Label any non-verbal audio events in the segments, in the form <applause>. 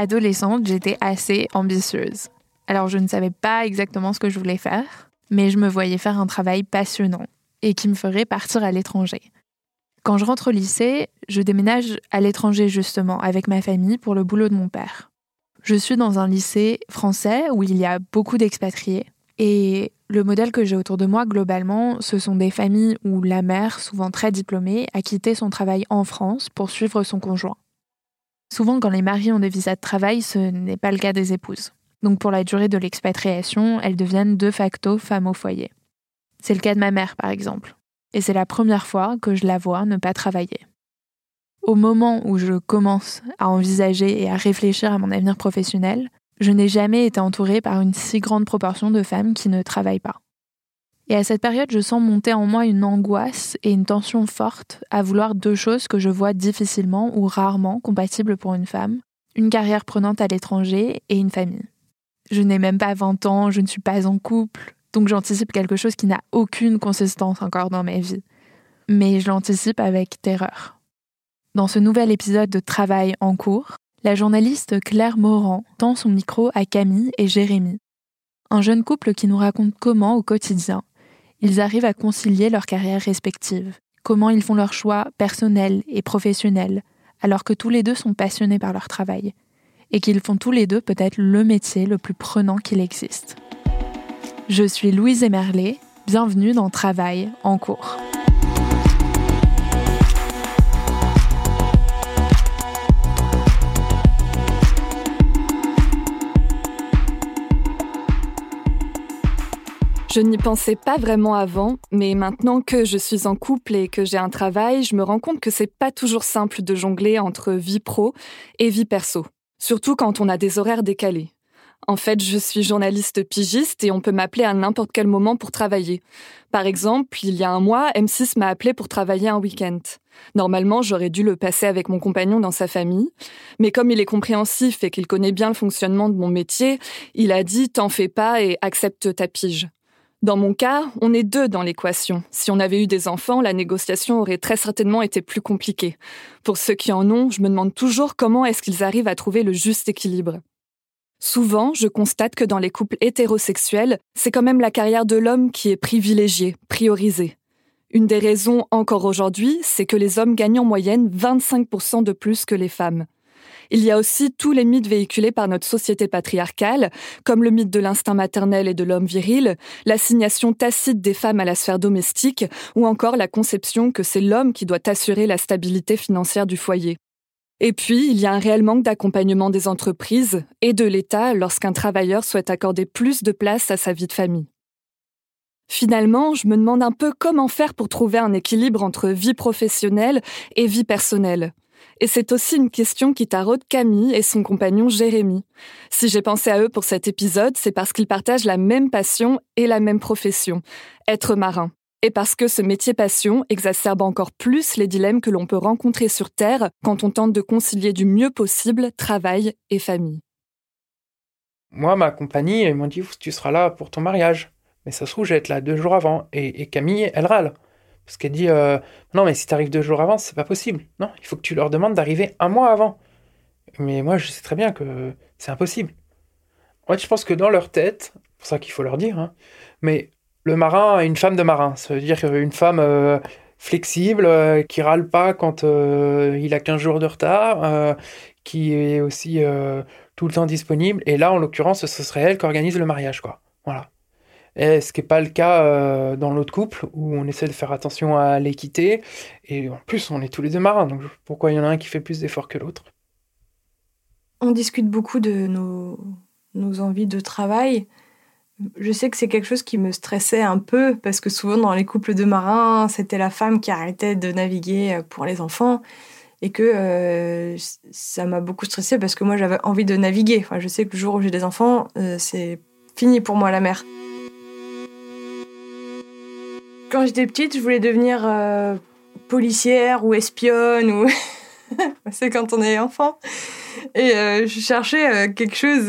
Adolescente, j'étais assez ambitieuse. Alors je ne savais pas exactement ce que je voulais faire, mais je me voyais faire un travail passionnant et qui me ferait partir à l'étranger. Quand je rentre au lycée, je déménage à l'étranger justement avec ma famille pour le boulot de mon père. Je suis dans un lycée français où il y a beaucoup d'expatriés et le modèle que j'ai autour de moi globalement, ce sont des familles où la mère, souvent très diplômée, a quitté son travail en France pour suivre son conjoint. Souvent, quand les maris ont des visas de travail, ce n'est pas le cas des épouses. Donc pour la durée de l'expatriation, elles deviennent de facto femmes au foyer. C'est le cas de ma mère, par exemple. Et c'est la première fois que je la vois ne pas travailler. Au moment où je commence à envisager et à réfléchir à mon avenir professionnel, je n'ai jamais été entourée par une si grande proportion de femmes qui ne travaillent pas. Et à cette période, je sens monter en moi une angoisse et une tension forte à vouloir deux choses que je vois difficilement ou rarement compatibles pour une femme, une carrière prenante à l'étranger et une famille. Je n'ai même pas 20 ans, je ne suis pas en couple, donc j'anticipe quelque chose qui n'a aucune consistance encore dans ma vie. Mais je l'anticipe avec terreur. Dans ce nouvel épisode de Travail en cours, la journaliste Claire Morand tend son micro à Camille et Jérémy, un jeune couple qui nous raconte comment, au quotidien, ils arrivent à concilier leurs carrières respectives, comment ils font leurs choix personnels et professionnels, alors que tous les deux sont passionnés par leur travail, et qu'ils font tous les deux peut-être le métier le plus prenant qu'il existe. Je suis Louise Emerlet, bienvenue dans Travail en cours. Je n'y pensais pas vraiment avant, mais maintenant que je suis en couple et que j'ai un travail, je me rends compte que c'est pas toujours simple de jongler entre vie pro et vie perso. Surtout quand on a des horaires décalés. En fait, je suis journaliste pigiste et on peut m'appeler à n'importe quel moment pour travailler. Par exemple, il y a un mois, M6 m'a appelé pour travailler un week-end. Normalement, j'aurais dû le passer avec mon compagnon dans sa famille, mais comme il est compréhensif et qu'il connaît bien le fonctionnement de mon métier, il a dit T'en fais pas et accepte ta pige. Dans mon cas, on est deux dans l'équation. Si on avait eu des enfants, la négociation aurait très certainement été plus compliquée. Pour ceux qui en ont, je me demande toujours comment est-ce qu'ils arrivent à trouver le juste équilibre. Souvent, je constate que dans les couples hétérosexuels, c'est quand même la carrière de l'homme qui est privilégiée, priorisée. Une des raisons encore aujourd'hui, c'est que les hommes gagnent en moyenne 25% de plus que les femmes. Il y a aussi tous les mythes véhiculés par notre société patriarcale, comme le mythe de l'instinct maternel et de l'homme viril, l'assignation tacite des femmes à la sphère domestique, ou encore la conception que c'est l'homme qui doit assurer la stabilité financière du foyer. Et puis, il y a un réel manque d'accompagnement des entreprises et de l'État lorsqu'un travailleur souhaite accorder plus de place à sa vie de famille. Finalement, je me demande un peu comment faire pour trouver un équilibre entre vie professionnelle et vie personnelle. Et c'est aussi une question qui taraude Camille et son compagnon Jérémy. Si j'ai pensé à eux pour cet épisode, c'est parce qu'ils partagent la même passion et la même profession, être marin et parce que ce métier passion exacerbe encore plus les dilemmes que l'on peut rencontrer sur Terre quand on tente de concilier du mieux possible travail et famille. Moi, ma compagnie, ils m'ont dit tu seras là pour ton mariage. Mais ça se trouve, je vais être là deux jours avant. Et, Camille, elle râle. Parce qu'elle dit euh, non, mais si tu arrives deux jours avant, c'est pas possible. Non, il faut que tu leur demandes d'arriver un mois avant. Mais moi, je sais très bien que c'est impossible. En fait, je pense que dans leur tête, c'est pour ça qu'il faut leur dire, hein, mais le marin a une femme de marin. Ça veut dire une femme euh, flexible, euh, qui râle pas quand il a 15 jours de retard, qui est aussi tout le temps disponible. Et là, en l'occurrence, ce serait elle qui organise le mariage, quoi. Voilà. Et ce qui n'est pas le cas dans l'autre couple, où on essaie de faire attention à l'équité. Et en plus, on est tous les deux marins, donc pourquoi il y en a un qui fait plus d'efforts que l'autre? On discute beaucoup de nos, nos envies de travail je sais que c'est quelque chose qui me stressait un peu parce que souvent dans les couples de marins, c'était la femme qui arrêtait de naviguer euh, pour les enfants et que euh, ça m'a beaucoup stressé parce que moi j'avais envie de naviguer. Je sais que le jour où j'ai des enfants, euh, c'est fini pour moi la mer. Quand j'étais petite, je voulais devenir policière ou espionne <laughs> c'est quand on est enfant et je cherchais quelque chose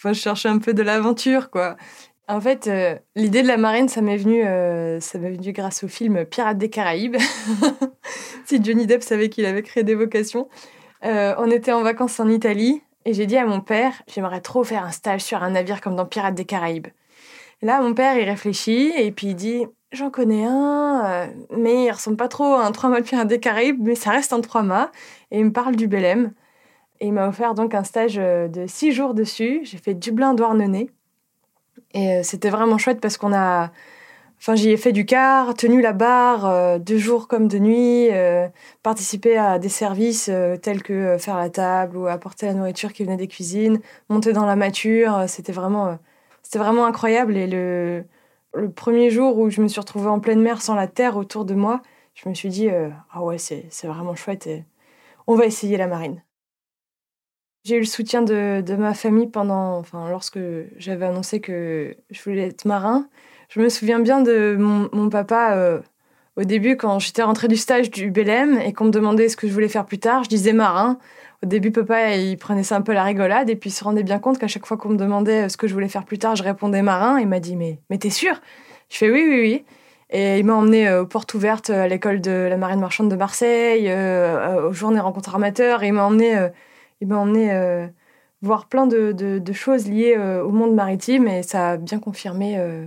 Enfin, je cherchais un peu de l'aventure, quoi. En fait, euh, l'idée de la marine, ça m'est venu, euh, venu grâce au film Pirates des Caraïbes. <laughs> si Johnny Depp savait qu'il avait créé des vocations. Euh, on était en vacances en Italie et j'ai dit à mon père, j'aimerais trop faire un stage sur un navire comme dans Pirates des Caraïbes. là, mon père, il réfléchit et puis il dit, j'en connais un, mais il ressemble pas trop à un trois mâts de Pirates des Caraïbes, mais ça reste un trois mâts. Et il me parle du Belém. Et il m'a offert donc un stage euh, de six jours dessus. J'ai fait Dublin-Douarnenez. Et euh, c'était vraiment chouette parce qu'on a. Enfin, j'y ai fait du car, tenu la barre, euh, deux jours comme de nuit, participé à des services tels que faire la table ou apporter la nourriture qui venait des cuisines, monter dans la mâture. C'était vraiment, c'était vraiment incroyable. Et le, le premier jour où je me suis retrouvée en pleine mer sans la terre autour de moi, je me suis dit, ah ouais, c'est vraiment chouette et on va essayer la marine. J'ai eu le soutien de, de, ma famille pendant, enfin, lorsque j'avais annoncé que je voulais être marin. Je me souviens bien de mon, mon papa euh, au début quand j'étais rentrée du stage du Belém et qu'on me demandait ce que je voulais faire plus tard. Je disais marin. Au début, papa, il prenait ça un peu la rigolade et puis il se rendait bien compte qu'à chaque fois qu'on me demandait ce que je voulais faire plus tard, je répondais marin. Il m'a dit mais mais t'es sûr? Je fais oui oui oui. Et il m'a emmené euh, aux portes ouvertes à l'école de la marine marchande de Marseille, euh, aux journées rencontres amateurs. Et il m'a emmené il m'a emmené euh, voir plein de, choses liées euh, au monde maritime et ça a bien confirmé euh,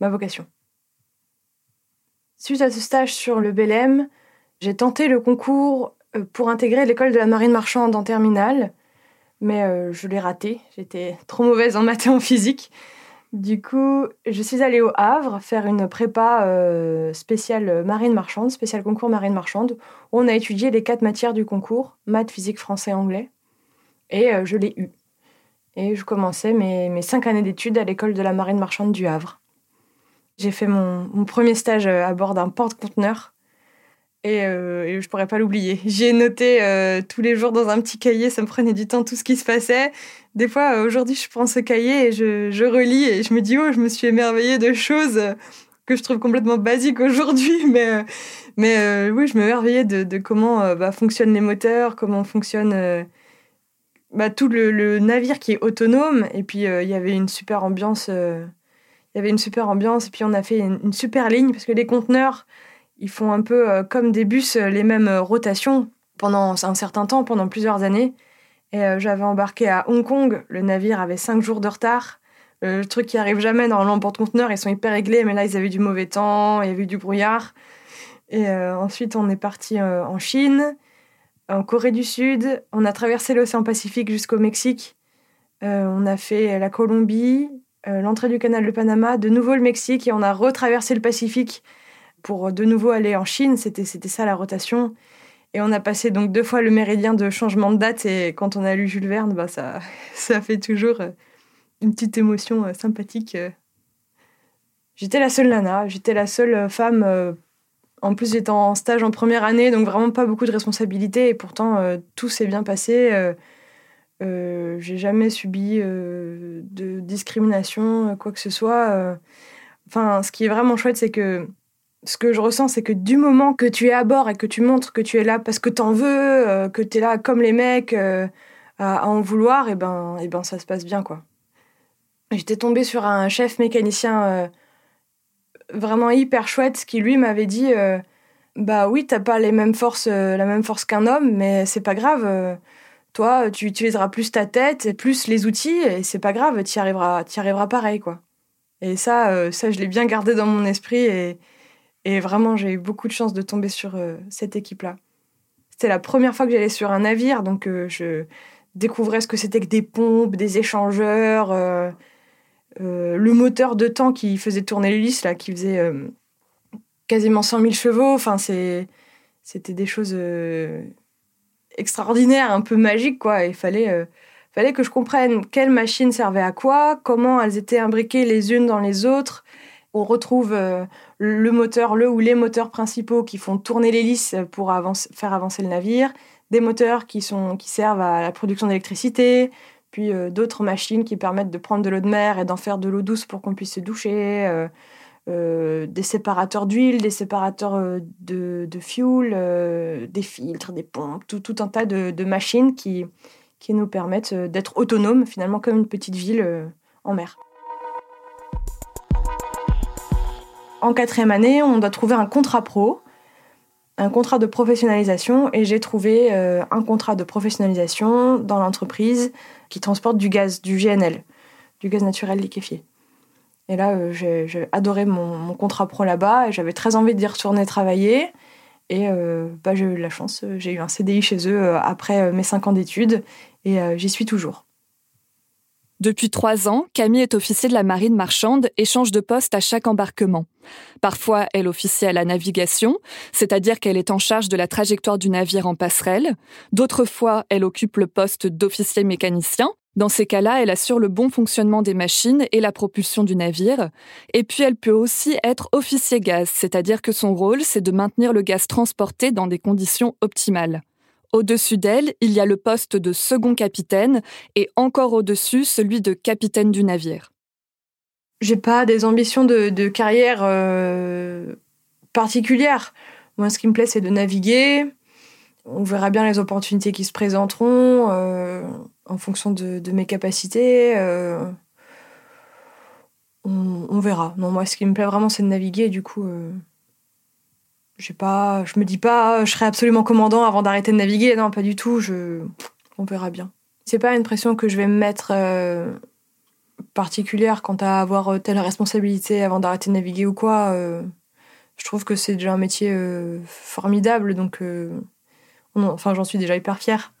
ma vocation. Suite à ce stage sur le Belém, j'ai tenté le concours pour intégrer l'école de la marine marchande en terminale, mais je l'ai raté. J'étais trop mauvaise en maths et en physique. Du coup, je suis allée au Havre faire une prépa spéciale marine marchande, spécial concours marine marchande, où on a étudié les quatre matières du concours, maths, physique, français, anglais. Et euh, je l'ai eu. Et je commençais mes cinq années d'études à l'école de la marine marchande du Havre. J'ai fait mon, premier stage euh, à bord d'un porte-conteneur. Et, euh, et, je pourrais pas l'oublier. J'ai noté tous les jours dans un petit cahier, ça me prenait du temps tout ce qui se passait. Des fois, aujourd'hui, je prends ce cahier et je, relis et je me dis, oh, je me suis émerveillée de choses que je trouve complètement basiques aujourd'hui. <laughs> Mais, mais oui, je me émerveillais de, de comment bah, fonctionnent les moteurs, comment fonctionne bah, tout le, navire qui est autonome. Et puis, euh, il y avait une super ambiance. Euh, il y avait une super ambiance. Et puis, on a fait une, super ligne parce que les conteneurs, ils font un peu euh, comme des bus, les mêmes rotations pendant un certain temps, pendant plusieurs années. Et j'avais embarqué à Hong Kong. Le navire avait cinq jours de retard. le truc qui arrive jamais dans en porte-conteneurs, ils sont hyper réglés, mais là, ils avaient du mauvais temps, il y avait du brouillard. Et ensuite, on est parti en Chine. en Corée du Sud, on a traversé l'océan Pacifique jusqu'au Mexique, on a fait la Colombie, l'entrée du canal de Panama, de nouveau le Mexique et on a retraversé le Pacifique pour de nouveau aller en Chine. C'était ça la rotation. Et on a passé donc deux fois le méridien de changement de date. Et quand on a lu Jules Verne, bah ça, <laughs> ça fait toujours euh, une petite émotion euh, sympathique. Euh. J'étais la seule nana, j'étais la seule femme. En plus, j'étais en stage en première année, donc vraiment pas beaucoup de responsabilités. Et pourtant, tout s'est bien passé. J'ai jamais subi de discrimination, quoi que ce soit. Enfin, ce qui est vraiment chouette, c'est que ce que je ressens, c'est que du moment que tu es à bord et que tu montres que tu es là parce que t'en veux, euh, que tu es là comme les mecs euh, à, en vouloir, et ben, et ben ça se passe bien, quoi. J'étais tombée sur un chef mécanicien euh, vraiment hyper chouette qui, lui, m'avait dit Bah oui, t'as pas les mêmes forces, la même force qu'un homme, mais c'est pas grave. Toi, tu utiliseras plus ta tête et plus les outils, et c'est pas grave, tu arriveras, y arriveras pareil, quoi. Et ça, ça je l'ai bien gardé dans mon esprit et et vraiment, j'ai eu beaucoup de chance de tomber sur euh, cette équipe-là. C'était la première fois que j'allais sur un navire, donc euh, je découvrais ce que c'était que des pompes, des échangeurs, euh, le moteur de temps qui faisait tourner l'hélice, là, qui faisait quasiment 100 000 chevaux. Enfin, c'était des choses extraordinaires, un peu magiques, quoi. Il fallait, fallait que je comprenne quelle machine servait à quoi, comment elles étaient imbriquées les unes dans les autres, on retrouve euh, le moteur, le ou les moteurs principaux qui font tourner l'hélice pour faire avancer le navire, des moteurs qui, sont, qui servent à la production d'électricité, puis euh, d'autres machines qui permettent de prendre de l'eau de mer et d'en faire de l'eau douce pour qu'on puisse se doucher, euh, des séparateurs d'huile, des séparateurs de, de fuel, des filtres, des pompes, tout, un tas de, machines qui, qui nous permettent d'être autonomes, finalement comme une petite ville en mer. En quatrième année, on doit trouver un contrat pro, un contrat de professionnalisation, et j'ai trouvé euh, un contrat de professionnalisation dans l'entreprise qui transporte du gaz, du GNL, du gaz naturel liquéfié. Et là, euh, j'ai adoré mon, contrat pro là-bas, et j'avais très envie d'y retourner travailler. Et euh, bah, j'ai eu la chance, j'ai eu un CDI chez eux après mes cinq ans d'études, et j'y suis toujours. Depuis trois ans, Camille est officier de la marine marchande et change de poste à chaque embarquement. Parfois, elle officie à la navigation, c'est-à-dire qu'elle est en charge de la trajectoire du navire en passerelle. D'autres fois, elle occupe le poste d'officier mécanicien. Dans ces cas-là, elle assure le bon fonctionnement des machines et la propulsion du navire. Et puis, elle peut aussi être officier gaz, c'est-à-dire que son rôle, c'est de maintenir le gaz transporté dans des conditions optimales. Au-dessus d'elle, il y a le poste de second capitaine et encore au-dessus celui de capitaine du navire. J'ai pas des ambitions de, carrière euh, particulières. Moi, ce qui me plaît, c'est de naviguer. On verra bien les opportunités qui se présenteront euh, en fonction de, mes capacités. Euh, on, verra. Non, moi, ce qui me plaît vraiment, c'est de naviguer. Du coup, je pas, je me dis pas, je serai absolument commandant avant d'arrêter de naviguer. Non, pas du tout. Je, on verra bien. C'est pas une pression que je vais me mettre euh, particulière quant à avoir euh, telle responsabilité avant d'arrêter de naviguer ou quoi. Euh. je trouve que c'est déjà un métier formidable, donc, enfin, j'en suis déjà hyper fière.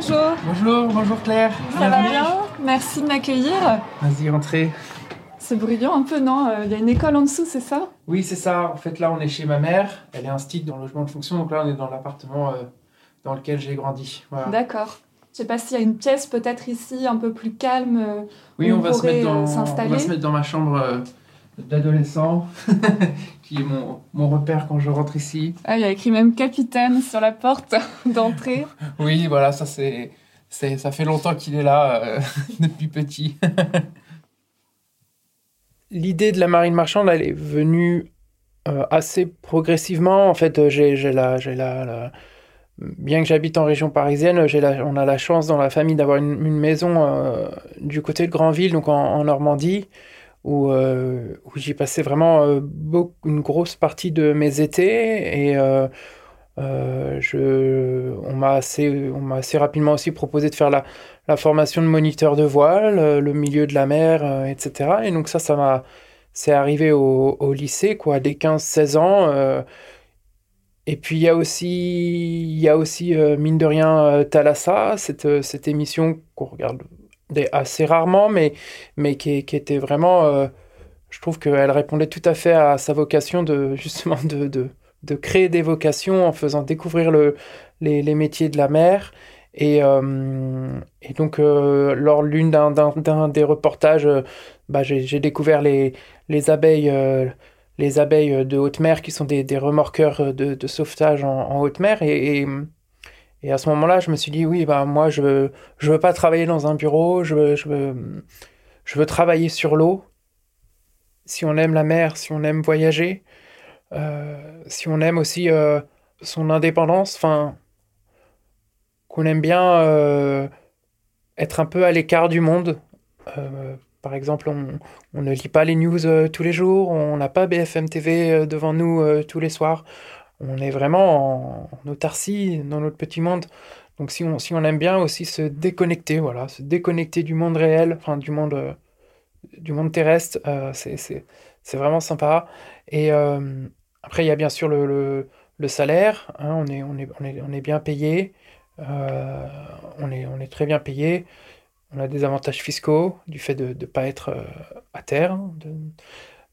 Bonjour. Bonjour, bonjour Claire. Ça va bien? Merci de m'accueillir. Vas-y, entrez. C'est bruyant un peu, non? Il y a une école en dessous, c'est ça? Oui, c'est ça. En fait, là, on est chez ma mère. Elle est instite dans le logement de fonction. Donc là, on est dans l'appartement euh, dans lequel j'ai grandi. D'accord. Je sais pas s'il y a une pièce peut-être ici un peu plus calme. Euh, oui, on, va se mettre dans, on va se mettre dans ma chambre euh, d'adolescent, <laughs> qui est mon, mon, repère quand je rentre ici. Ah, il y a écrit même capitaine sur la porte <laughs> d'entrée. oui, voilà, ça c'est, ça fait longtemps qu'il est là, euh, <laughs> depuis petit. L'idée de la marine marchande, elle est venue euh, assez progressivement. En fait, euh, j'ai, la, j'ai la, bien que j'habite en région parisienne, j'ai la, on a la chance dans la famille d'avoir une, maison du côté de Granville, donc en Normandie où, euh, où j'y passais vraiment euh, une grosse partie de mes étés et euh, je, on m'a assez, assez rapidement aussi proposé de faire la, la formation de moniteur de voile, le milieu de la mer, etc. Et donc ça, ça m'a, c'est arrivé au, lycée, quoi, dès 15-16 ans. Et puis il y a aussi, y a aussi mine de rien, Thalassa, cette, cette émission qu'on regarde assez rarement, mais, mais qui, était vraiment je trouve qu'elle répondait tout à fait à sa vocation de <laughs> justement de, de, créer des vocations en faisant découvrir le, les, métiers de la mer. Et, euh, donc, euh, lors l'une d'un, des reportages, euh, bah, j'ai, découvert les, les abeilles, les abeilles de haute mer qui sont des, remorqueurs de, sauvetage en, haute mer. Et, et, à ce moment-là, je me suis dit, oui, bah, moi, je veux, je veux pas travailler dans un bureau, je veux, je veux, je veux travailler sur l'eau si on aime la mer, si on aime voyager, euh, si on aime aussi euh, son indépendance, enfin, qu'on aime bien euh, être un peu à l'écart du monde. par exemple, on, on, ne lit pas les news tous les jours, on n'a pas BFM TV devant nous tous les soirs. On est vraiment en, autarcie dans notre petit monde. Donc si on, si on aime bien aussi se déconnecter, voilà, se déconnecter du monde réel, enfin du monde du monde terrestre, euh, c'est vraiment sympa. Et euh, après, il y a bien sûr le, le, salaire, hein, on, est, on, est, on, est, on est bien payé, euh, on, est, on est très bien payé, on a des avantages fiscaux du fait de ne pas être euh, à terre. Hein.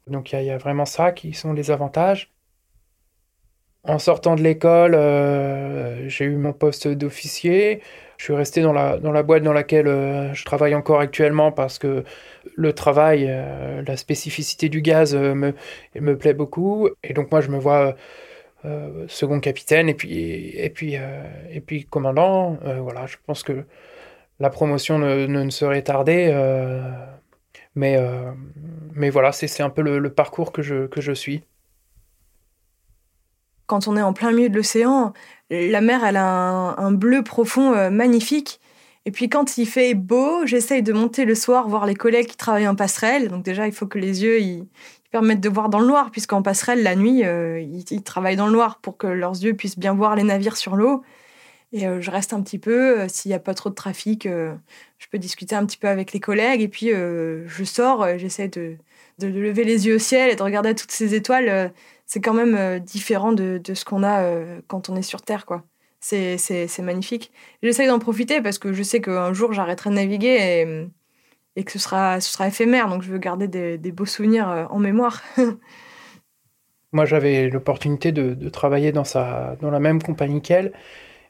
Donc il y, y, a vraiment ça qui sont les avantages. En sortant de l'école, euh, j'ai eu mon poste d'officier. Je suis resté dans la, dans la boîte dans laquelle euh, je travaille encore actuellement parce que le travail, euh, la spécificité du gaz me, me plaît beaucoup. Et donc moi, je me vois second capitaine et puis, et puis, et puis commandant. voilà, je pense que la promotion ne, ne, ne serait tardée. mais, mais voilà, c'est un peu le, le, parcours que je, que je suis quand on est en plein milieu de l'océan, la mer, elle a un, bleu profond euh, magnifique. Et puis quand il fait beau, j'essaye de monter le soir voir les collègues qui travaillent en passerelle. Donc déjà, il faut que les yeux ils permettent de voir dans le noir, puisqu'en passerelle, la nuit, euh, ils, ils, travaillent dans le noir pour que leurs yeux puissent bien voir les navires sur l'eau. Et euh, je reste un petit peu, euh, s'il n'y a pas trop de trafic, euh, je peux discuter un petit peu avec les collègues. Et puis je sors, j'essaie de, lever les yeux au ciel et de regarder toutes ces étoiles c'est quand même différent de, ce qu'on a quand on est sur Terre, quoi. C'est, magnifique. J'essaye d'en profiter parce que je sais qu'un jour j'arrêterai de naviguer et, que ce sera, éphémère, donc je veux garder des, beaux souvenirs en mémoire. <laughs> Moi, j'avais l'opportunité de, de, travailler dans, sa, dans la même compagnie qu'elle,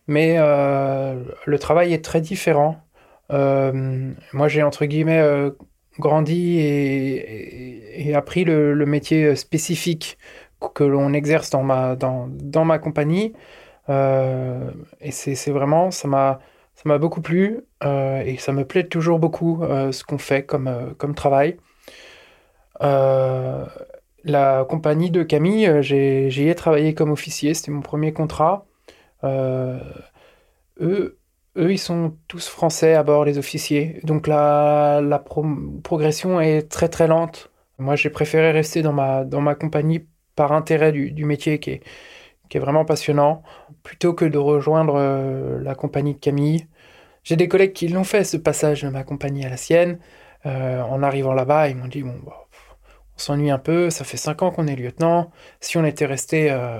mais euh, le travail est très différent. Euh, moi, j'ai entre guillemets euh, grandi et, appris le, métier spécifique que l'on exerce dans ma, dans, dans ma compagnie. Et c'est vraiment, ça m'a beaucoup plu et ça me plaît toujours beaucoup ce qu'on fait comme, comme travail. La compagnie de Camille, j'y ai, travaillé comme officier, c'était mon premier contrat. Eux, eux, ils sont tous français à bord, les officiers. Donc la, la pro progression est très très lente. Moi, j'ai préféré rester dans ma, dans ma compagnie par intérêt du, métier qui est, qui est, vraiment passionnant, plutôt que de rejoindre euh, la compagnie de Camille. J'ai des collègues qui l'ont fait, ce passage de ma compagnie à la sienne. Euh, en arrivant là-bas, ils m'ont dit, bon, bah, on s'ennuie un peu, ça fait cinq ans qu'on est lieutenant. Si on était resté euh,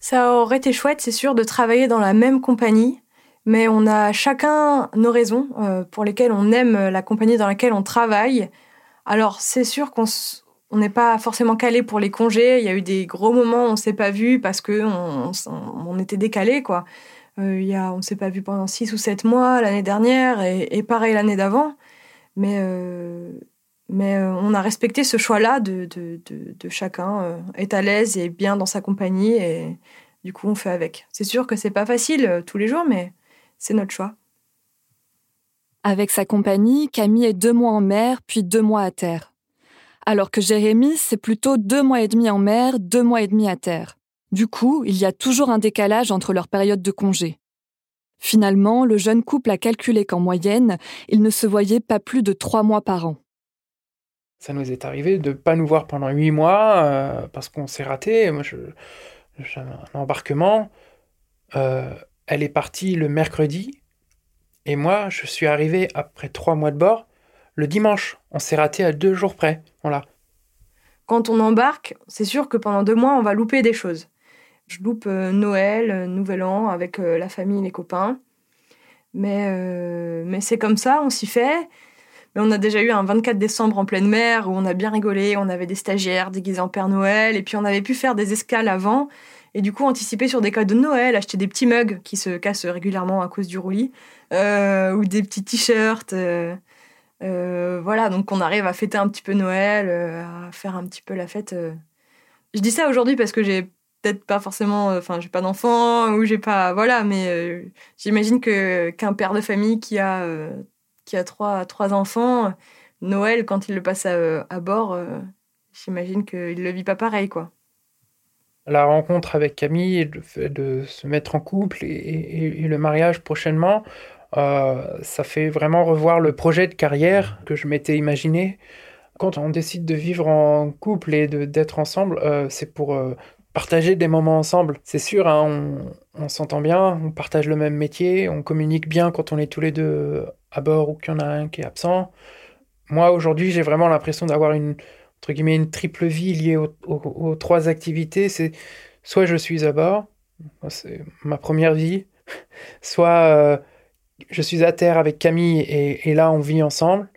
Ça aurait été chouette, c'est sûr, de travailler dans la même compagnie, mais on a chacun nos raisons euh, pour lesquelles on aime la compagnie dans laquelle on travaille. Alors c'est sûr qu'on on n'est pas forcément calé pour les congés. Il y a eu des gros moments où on s'est pas vu parce que on, était décalé. Euh, on s'est pas vu pendant six ou sept mois l'année dernière et, pareil l'année d'avant. Mais euh, mais euh, on a respecté ce choix-là de, chacun est à l'aise et bien dans sa compagnie et du coup on fait avec. C'est sûr que c'est pas facile tous les jours, mais c'est notre choix. Avec sa compagnie, Camille est deux mois en mer, puis deux mois à terre alors que Jérémy, c'est plutôt deux mois et demi en mer, deux mois et demi à terre. Du coup, il y a toujours un décalage entre leurs périodes de congé. Finalement, le jeune couple a calculé qu'en moyenne, ils ne se voyaient pas plus de trois mois par an. Ça nous est arrivé de ne pas nous voir pendant huit mois euh, parce qu'on s'est raté. Moi, j'avais un embarquement. Euh, elle est partie le mercredi et moi, je suis arrivé après trois mois de bord le dimanche. On s'est raté à deux jours près. Voilà. Quand on embarque, c'est sûr que pendant deux mois, on va louper des choses. Je loupe euh, Noël, Nouvel An avec la famille, les copains. Mais, mais c'est comme ça, on s'y fait. Mais on a déjà eu un 24 décembre en pleine mer où on a bien rigolé, on avait des stagiaires déguisés en Père Noël, et puis on avait pu faire des escales avant, et du coup anticiper sur des cadeaux de Noël, acheter des petits mugs qui se cassent régulièrement à cause du roulis, ou des petits t-shirts. Euh, voilà, donc on arrive à fêter un petit peu Noël, euh, à faire un petit peu la fête. Euh. Je dis ça aujourd'hui parce que j'ai peut-être pas forcément, enfin j'ai pas d'enfant ou j'ai pas, voilà, mais j'imagine qu'un père de famille qui a qui a trois trois enfants, Noël quand il le passe à, bord, j'imagine qu'il le vit pas pareil quoi. La rencontre avec Camille, le fait de se mettre en couple et le mariage prochainement, euh, ça fait vraiment revoir le projet de carrière que je m'étais imaginé. Quand on décide de vivre en couple et d'être ensemble, euh, c'est pour euh, partager des moments ensemble. C'est sûr, hein, on, s'entend bien, on partage le même métier, on communique bien quand on est tous les deux à bord ou qu'il y en a un qui est absent. Moi, aujourd'hui, j'ai vraiment l'impression d'avoir une, entre guillemets, une triple vie liée aux trois activités. C'est soit je suis à bord, c'est ma première vie, <laughs> soit je suis à terre avec Camille et, là on vit ensemble,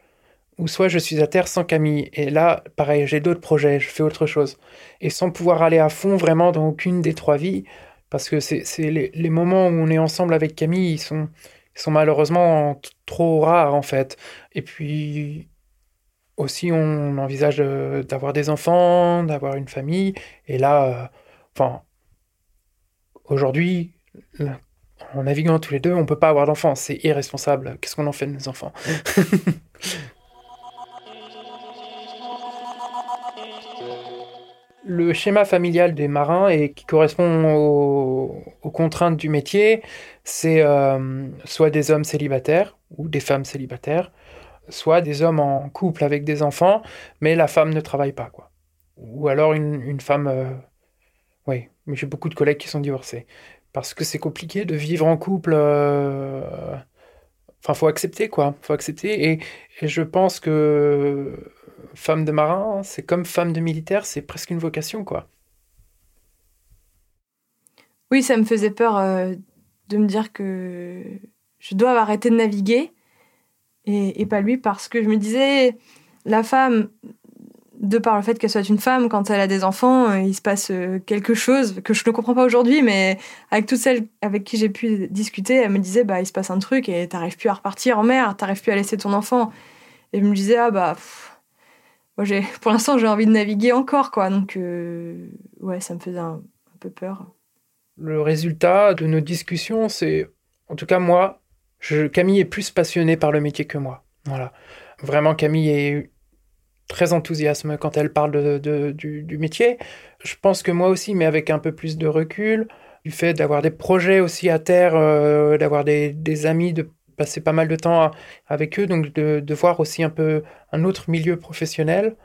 ou soit je suis à terre sans Camille et là, pareil, j'ai d'autres projets, je fais autre chose. Et sans pouvoir aller à fond vraiment dans aucune des trois vies, parce que c'est les, moments où on est ensemble avec Camille, ils sont, sont malheureusement trop rares en fait. Et puis aussi, on envisage d'avoir des enfants, d'avoir une famille, et là, euh, aujourd'hui, en naviguant tous les deux, on peut pas avoir d'enfants, c'est irresponsable. Qu'est-ce qu'on en fait de nos enfants? <laughs> Le schéma familial des marins et qui correspond aux, contraintes du métier, c'est euh, soit des hommes célibataires ou des femmes célibataires, soit des hommes en couple avec des enfants, mais la femme ne travaille pas, quoi. Ou alors une, femme, euh, oui, mais j'ai beaucoup de collègues qui sont divorcés parce que c'est compliqué de vivre en couple. Euh... Enfin, faut accepter quoi, faut accepter. Et, je pense que femme de marin, c'est comme femme de militaire, c'est presque une vocation quoi. Oui, ça me faisait peur euh, de me dire que je dois arrêter de naviguer et, pas lui parce que je me disais la femme de par le fait qu'elle soit une femme, quand elle a des enfants, euh, il se passe euh, quelque chose que je ne comprends pas aujourd'hui, mais avec toutes celles avec qui j'ai pu discuter, elle me disait bah il se passe un truc et t'arrives plus à repartir en mer, t'arrives plus à laisser ton enfant. Et je me disais ah bah <laughs> pour l'instant j'ai envie de naviguer encore quoi, donc euh, ouais ça me faisait un, peu peur. Le résultat de nos discussions, c'est en tout cas moi, je, Camille est plus passionnée par le métier que moi. Voilà, vraiment Camille est très enthousiasme quand elle parle de, du, métier. Je pense que moi aussi, mais avec un peu plus de recul, du fait d'avoir des projets aussi à terre, euh, d'avoir des, des, amis, de passer pas mal de temps avec eux, donc de, de, voir aussi un peu un autre milieu professionnel.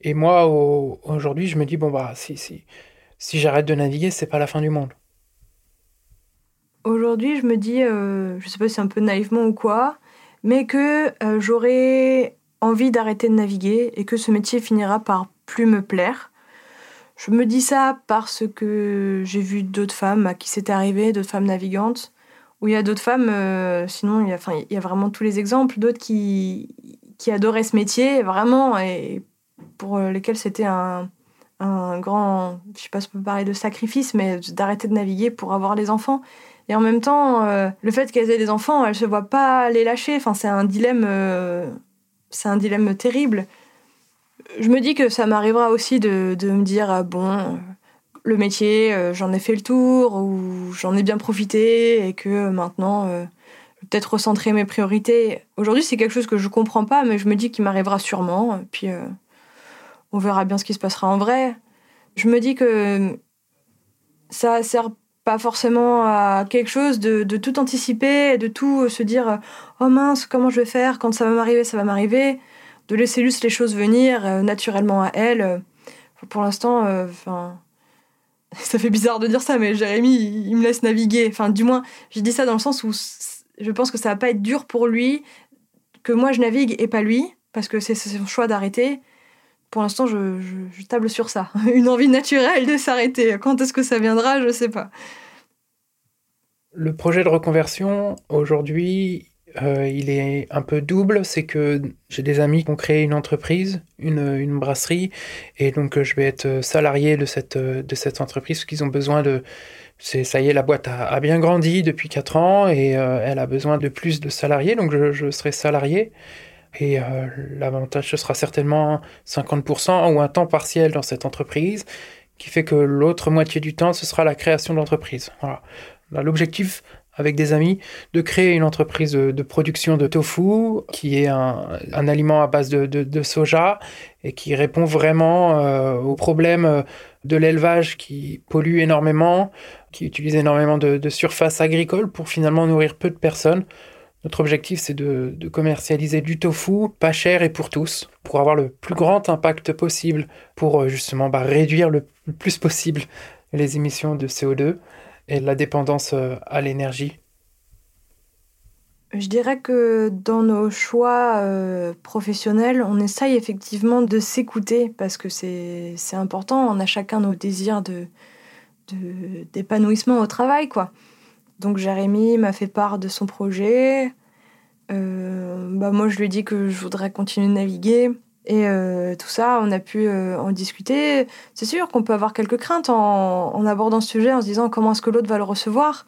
Et moi, aujourd'hui, je me dis, bon, bah, si, si, si j'arrête de naviguer, c'est pas la fin du monde. Aujourd'hui, je me dis, euh, je sais pas si c'est un peu naïvement ou quoi, mais que euh, j'aurais envie d'arrêter de naviguer et que ce métier finira par plus me plaire. Je me dis ça parce que j'ai vu d'autres femmes à qui c'était arrivé, d'autres femmes navigantes, où il y a d'autres femmes, euh, sinon il y, a, enfin, il y a vraiment tous les exemples, d'autres qui, qui adoraient ce métier, vraiment, et pour lesquels c'était un, un grand, je sais pas si on peut parler de sacrifice, mais d'arrêter de naviguer pour avoir les enfants. Et en même temps, euh, le fait qu'elles aient des enfants, elles se voient pas les lâcher. Enfin, c'est un dilemme, euh, c'est un dilemme terrible. Je me dis que ça m'arrivera aussi de, de, me dire ah, bon, le métier, euh, j'en ai fait le tour ou j'en ai bien profité et que maintenant, je vais peut-être recentrer mes priorités. Aujourd'hui, c'est quelque chose que je comprends pas, mais je me dis qu'il m'arrivera sûrement. Puis on verra bien ce qui se passera en vrai. Je me dis que ça sert pas forcément à quelque chose de, tout anticiper, de tout se dire oh mince, comment je vais faire? Quand ça va m'arriver, ça va m'arriver, de laisser juste les choses venir euh, naturellement à elle. Pour l'instant, euh, enfin. Ça fait bizarre de dire ça, mais Jérémy, il, me laisse naviguer. Enfin, du moins, je dis ça dans le sens où je pense que ça va pas être dur pour lui que moi je navigue et pas lui, parce que c'est son choix d'arrêter pour l'instant, je, table sur ça. <laughs> Une envie naturelle de s'arrêter. Quand est-ce que ça viendra, je sais pas. Le projet de reconversion, aujourd'hui, euh, il est un peu double. C'est que j'ai des amis qui ont créé une entreprise, une, brasserie, et donc je vais être salarié de cette, entreprise parce qu'ils ont besoin de... ça y est, la boîte a, bien grandi depuis 4 ans et euh, elle a besoin de plus de salariés, donc je, serai salarié. Et euh, l'avantage, ce sera certainement 50% ou un temps partiel dans cette entreprise, qui fait que l'autre moitié du temps, ce sera la création d'entreprise. L'objectif avec des amis de créer une entreprise de, production de tofu qui est un, aliment à base de, soja et qui répond vraiment euh, aux problèmes de l'élevage qui pollue énormément, qui utilise énormément de, surface agricole pour finalement nourrir peu de personnes. Notre objectif, c'est de, commercialiser du tofu pas cher et pour tous, pour avoir le plus grand impact possible, pour euh, justement bah, réduire le, plus possible les émissions de CO2 et la dépendance euh, à l'énergie. Je dirais que dans nos choix euh, professionnels, on essaye effectivement de s'écouter parce que c'est important. On a chacun nos désirs d'épanouissement de, au travail, quoi. Donc Jérémy m'a fait part de son projet. Euh, bah moi, je lui ai dit que je voudrais continuer de naviguer. Et euh, tout ça, on a pu euh, en discuter. C'est sûr qu'on peut avoir quelques craintes en, abordant ce sujet, en se disant comment est-ce que l'autre va le recevoir.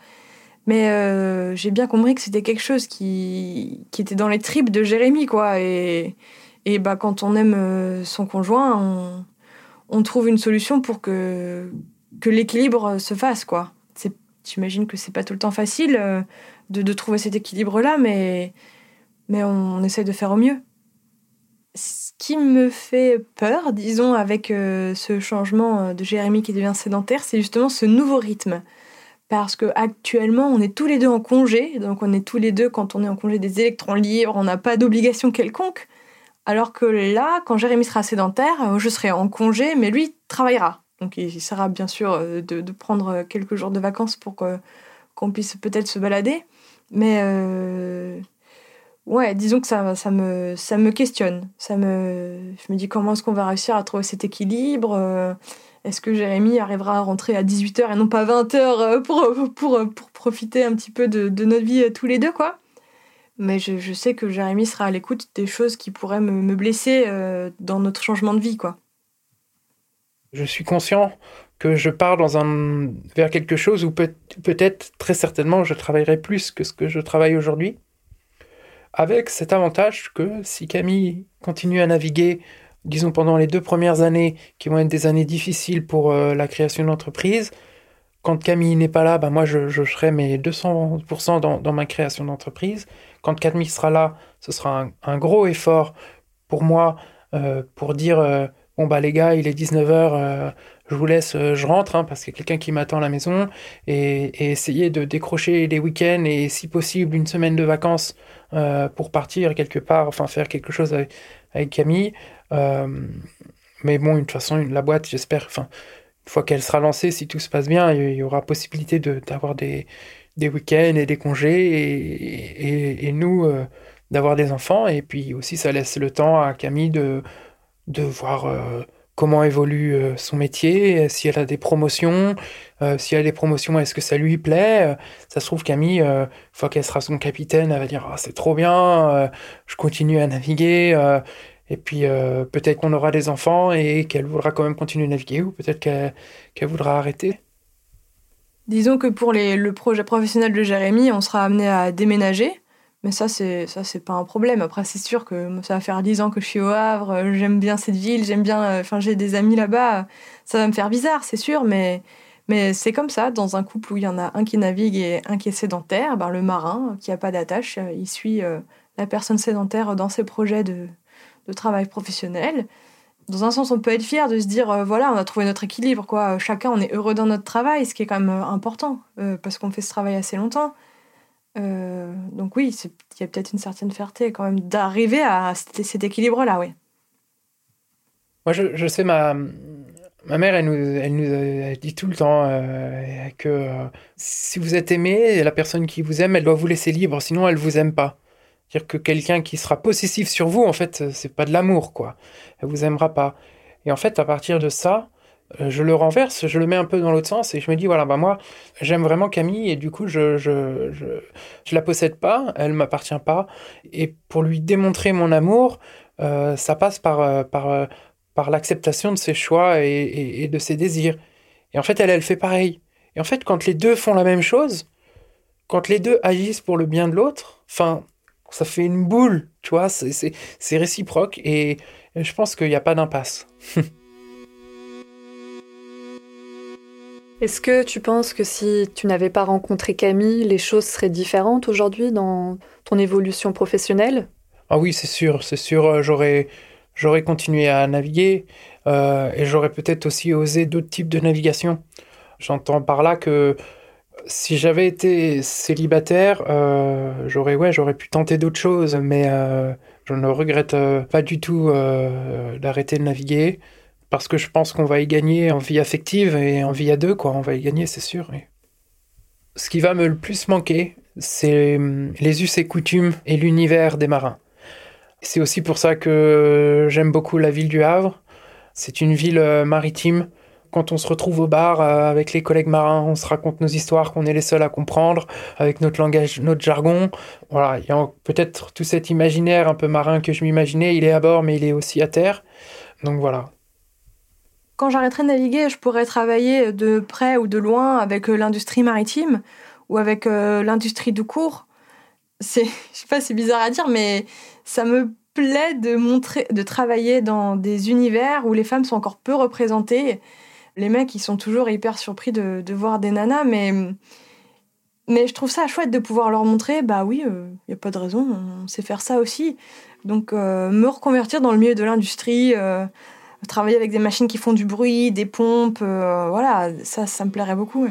Mais j'ai bien compris que c'était quelque chose qui, était dans les tripes de Jérémy, quoi. Et, bah, quand on aime son conjoint, on, trouve une solution pour que, l'équilibre se fasse, quoi. J'imagine que c'est pas tout le temps facile euh, de, trouver cet équilibre-là, mais, on, essaie de faire au mieux. Ce qui me fait peur, disons, avec euh, ce changement euh, de Jérémy qui devient sédentaire, c'est justement ce nouveau rythme. Parce que actuellement, on est tous les deux en congé, donc on est tous les deux, quand on est en congé des électrons libres, on n'a pas d'obligation quelconque. Alors que là, quand Jérémy sera sédentaire, je serai en congé, mais lui travaillera. Donc il essaiera bien sûr euh, de, prendre quelques jours de vacances pour qu'on puisse peut-être se balader. Mais euh, ouais, disons que ça, me, questionne. Ça me, je me dis comment est-ce qu'on va réussir à trouver cet équilibre euh, Est-ce que Jérémy arrivera à rentrer à 18h et non pas 20h pour, pour, profiter un petit peu de, notre vie tous les deux, quoi mais je, je, sais que Jérémy sera à l'écoute des choses qui pourraient me, blesser dans notre changement de vie, quoi. Je suis conscient que je pars vers quelque chose où peut, peut-être, très certainement, je travaillerai plus que ce que je travaille aujourd'hui. Avec cet avantage que si Camille continue à naviguer, disons pendant les deux premières années, qui vont être des années difficiles pour euh, la création d'entreprise, quand Camille n'est pas là, ben moi je, je serai mes 200% dans, dans, ma création d'entreprise. Quand Camille sera là, ce sera un, gros effort pour moi euh, pour dire euh, bon bah les gars, il est 19h, euh, je vous laisse, je rentre, hein, parce qu'il y a quelqu'un qui m'attend à la maison, et, essayer de décrocher les week-ends et si possible une semaine de vacances euh, pour partir quelque part, enfin faire quelque chose avec, Camille. mais bon, de toute façon, la boîte, j'espère, enfin, une fois qu'elle sera lancée, si tout se passe bien, il y aura possibilité d'avoir des, des week-ends et des congés, et, nous d'avoir des enfants, et puis aussi ça laisse le temps à Camille de de voir euh, comment évolue euh, son métier, si elle a des promotions, euh, si elle a des promotions, est-ce que ça lui plaît. ça se trouve, Camille, une fois qu'elle sera son capitaine, elle va dire ah, c'est trop bien, je continue à naviguer. Et puis euh, peut-être qu'on aura des enfants et qu'elle voudra quand même continuer à naviguer ou peut-être qu'elle voudra arrêter. Disons que pour le projet professionnel de Jérémy, on sera amené à déménager. Mais ça, c'est ça, c'est pas un problème. Après, c'est sûr que ça va faire dix ans que je suis au Havre. Euh, j'aime bien cette ville. J'aime bien. Euh, enfin, j'ai des amis là-bas. Ça va me faire bizarre, c'est sûr. Mais mais c'est comme ça. Dans un couple où il y en a un qui navigue et un qui est sédentaire, ben, le marin qui a pas d'attache, il suit la personne sédentaire dans ses projets de de travail professionnel. Dans un sens, on peut être fier de se dire, euh, voilà, on a trouvé notre équilibre, quoi. Chacun, on est heureux dans notre travail, ce qui est quand même euh, important, euh, parce qu'on fait ce travail assez longtemps. Donc oui, il y a peut-être une certaine fierté quand même d'arriver à cet, équilibre-là, oui. Moi, je, sais, ma, ma mère, elle nous, elle nous dit tout le temps que si vous êtes aimé, la personne qui vous aime, elle doit vous laisser libre, sinon elle vous aime pas dire que quelqu'un qui sera possessif sur vous, en fait, c'est pas de l'amour, quoi. Elle vous aimera pas. Et en fait, à partir de ça, euh, je le renverse, je le mets un peu dans l'autre sens et je me dis voilà, bah moi, j'aime vraiment Camille et du coup, je je, je, je la possède pas, elle m'appartient pas. Et pour lui démontrer mon amour, euh, ça passe par, euh, par, par l'acceptation de ses choix et, et, de ses désirs. Et en fait, elle, elle fait pareil. Et en fait, quand les deux font la même chose, quand les deux agissent pour le bien de l'autre, enfin, ça fait une boule, tu vois, c'est réciproque et je pense qu'il n'y a pas d'impasse. <laughs> Est-ce que tu penses que si tu n'avais pas rencontré Camille, les choses seraient différentes aujourd'hui dans ton évolution professionnelle? Ah oui, c'est sûr, c'est sûr, euh, j'aurais j'aurais continué à naviguer euh, et j'aurais peut-être aussi osé d'autres types de navigation. J'entends par là que si j'avais été célibataire, euh, j'aurais ouais, j'aurais pu tenter d'autres choses, mais je ne regrette pas du tout d'arrêter de naviguer parce que je pense qu'on va y gagner en vie affective et en vie à deux, quoi. On va y gagner, c'est sûr. Ce qui va me le plus manquer, c'est les us et coutumes et l'univers des marins. C'est aussi pour ça que j'aime beaucoup la ville du Havre. C'est une ville maritime quand on se retrouve au bar euh, avec les collègues marins, on se raconte nos histoires qu'on est les seuls à comprendre, avec notre langage, notre jargon. Voilà, il y a peut-être tout cet imaginaire un peu marin que je m'imaginais, il est à bord mais il est aussi à terre. Donc voilà. Quand j'arrêterai de naviguer, je pourrais travailler de près ou de loin avec euh, l'industrie maritime ou avec euh, l'industrie du cours. C'est, <laughs> je sais pas, c'est bizarre à dire, mais ça me plaît de montrer, de travailler dans des univers où les femmes sont encore peu représentées les mecs, ils sont toujours hyper surpris de, voir des nanas, mais, mais je trouve ça chouette de pouvoir leur montrer, bah oui, il euh, n'y a pas de raison, on sait faire ça aussi. Donc, me reconvertir dans le milieu de l'industrie, travailler avec des machines qui font du bruit, des pompes, voilà, ça, ça me plairait beaucoup.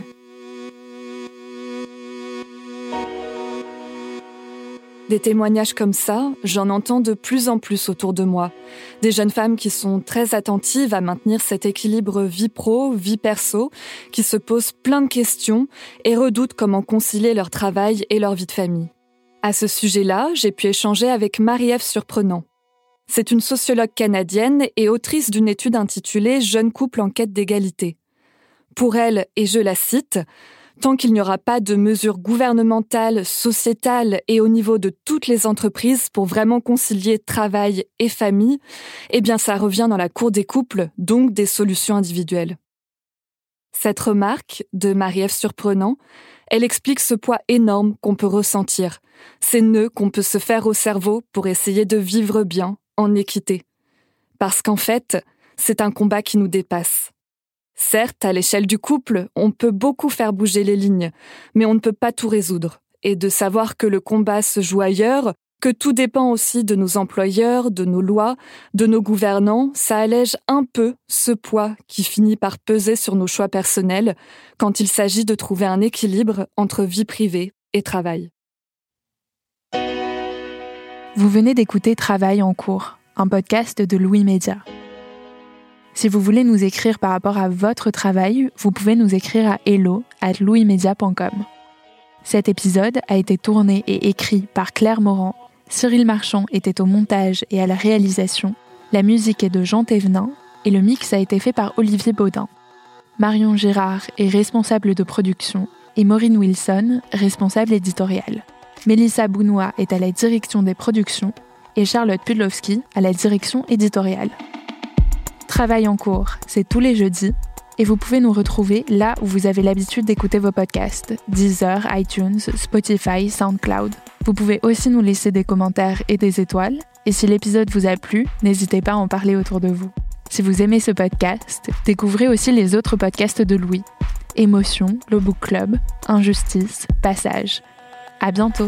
Des témoignages comme ça, j'en entends de plus en plus autour de moi. Des jeunes femmes qui sont très attentives à maintenir cet équilibre vie pro, vie perso, qui se posent plein de questions et redoutent comment concilier leur travail et leur vie de famille. À ce sujet-là, j'ai pu échanger avec Marie-Ève Surprenant. C'est une sociologue canadienne et autrice d'une étude intitulée Jeunes couples en quête d'égalité. Pour elle, et je la cite, Tant qu'il n'y aura pas de mesures gouvernementales, sociétales et au niveau de toutes les entreprises pour vraiment concilier travail et famille, eh bien ça revient dans la cour des couples, donc des solutions individuelles. Cette remarque de Marie-Ève Surprenant, elle explique ce poids énorme qu'on peut ressentir, ces nœuds qu'on peut se faire au cerveau pour essayer de vivre bien, en équité. Parce qu'en fait, c'est un combat qui nous dépasse. Certes, à l'échelle du couple, on peut beaucoup faire bouger les lignes, mais on ne peut pas tout résoudre. Et de savoir que le combat se joue ailleurs, que tout dépend aussi de nos employeurs, de nos lois, de nos gouvernants, ça allège un peu ce poids qui finit par peser sur nos choix personnels quand il s'agit de trouver un équilibre entre vie privée et travail. Vous venez d'écouter Travail en cours, un podcast de Louis Média. Si vous voulez nous écrire par rapport à votre travail, vous pouvez nous écrire à hello at louismedia.com. Cet épisode a été tourné et écrit par Claire Morand. Cyril Marchand était au montage et à la réalisation. La musique est de Jean Thévenin et le mix a été fait par Olivier Baudin. Marion Girard est responsable de production et Maureen Wilson, responsable éditoriale. Mélissa Bounois est à la direction des productions et Charlotte Pudlowski à la direction éditoriale. Travail en cours, c'est tous les jeudis et vous pouvez nous retrouver là où vous avez l'habitude d'écouter vos podcasts Deezer, iTunes, Spotify, SoundCloud. Vous pouvez aussi nous laisser des commentaires et des étoiles. Et si l'épisode vous a plu, n'hésitez pas à en parler autour de vous. Si vous aimez ce podcast, découvrez aussi les autres podcasts de Louis. Émotion, le Book Club, Injustice, Passage. À bientôt!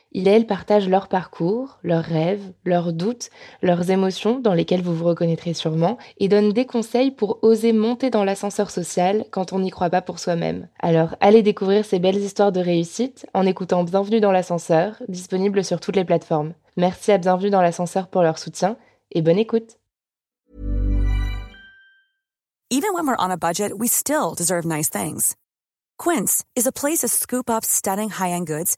il et elle partagent leur parcours, leurs rêves, leurs doutes, leurs émotions dans lesquelles vous vous reconnaîtrez sûrement, et donnent des conseils pour oser monter dans l'ascenseur social quand on n'y croit pas pour soi-même. Alors allez découvrir ces belles histoires de réussite en écoutant Bienvenue dans l'ascenseur, disponible sur toutes les plateformes. Merci à Bienvenue dans l'ascenseur pour leur soutien et bonne écoute. Even when we're on a budget, we still deserve nice things. Quince is a place to scoop up stunning high-end goods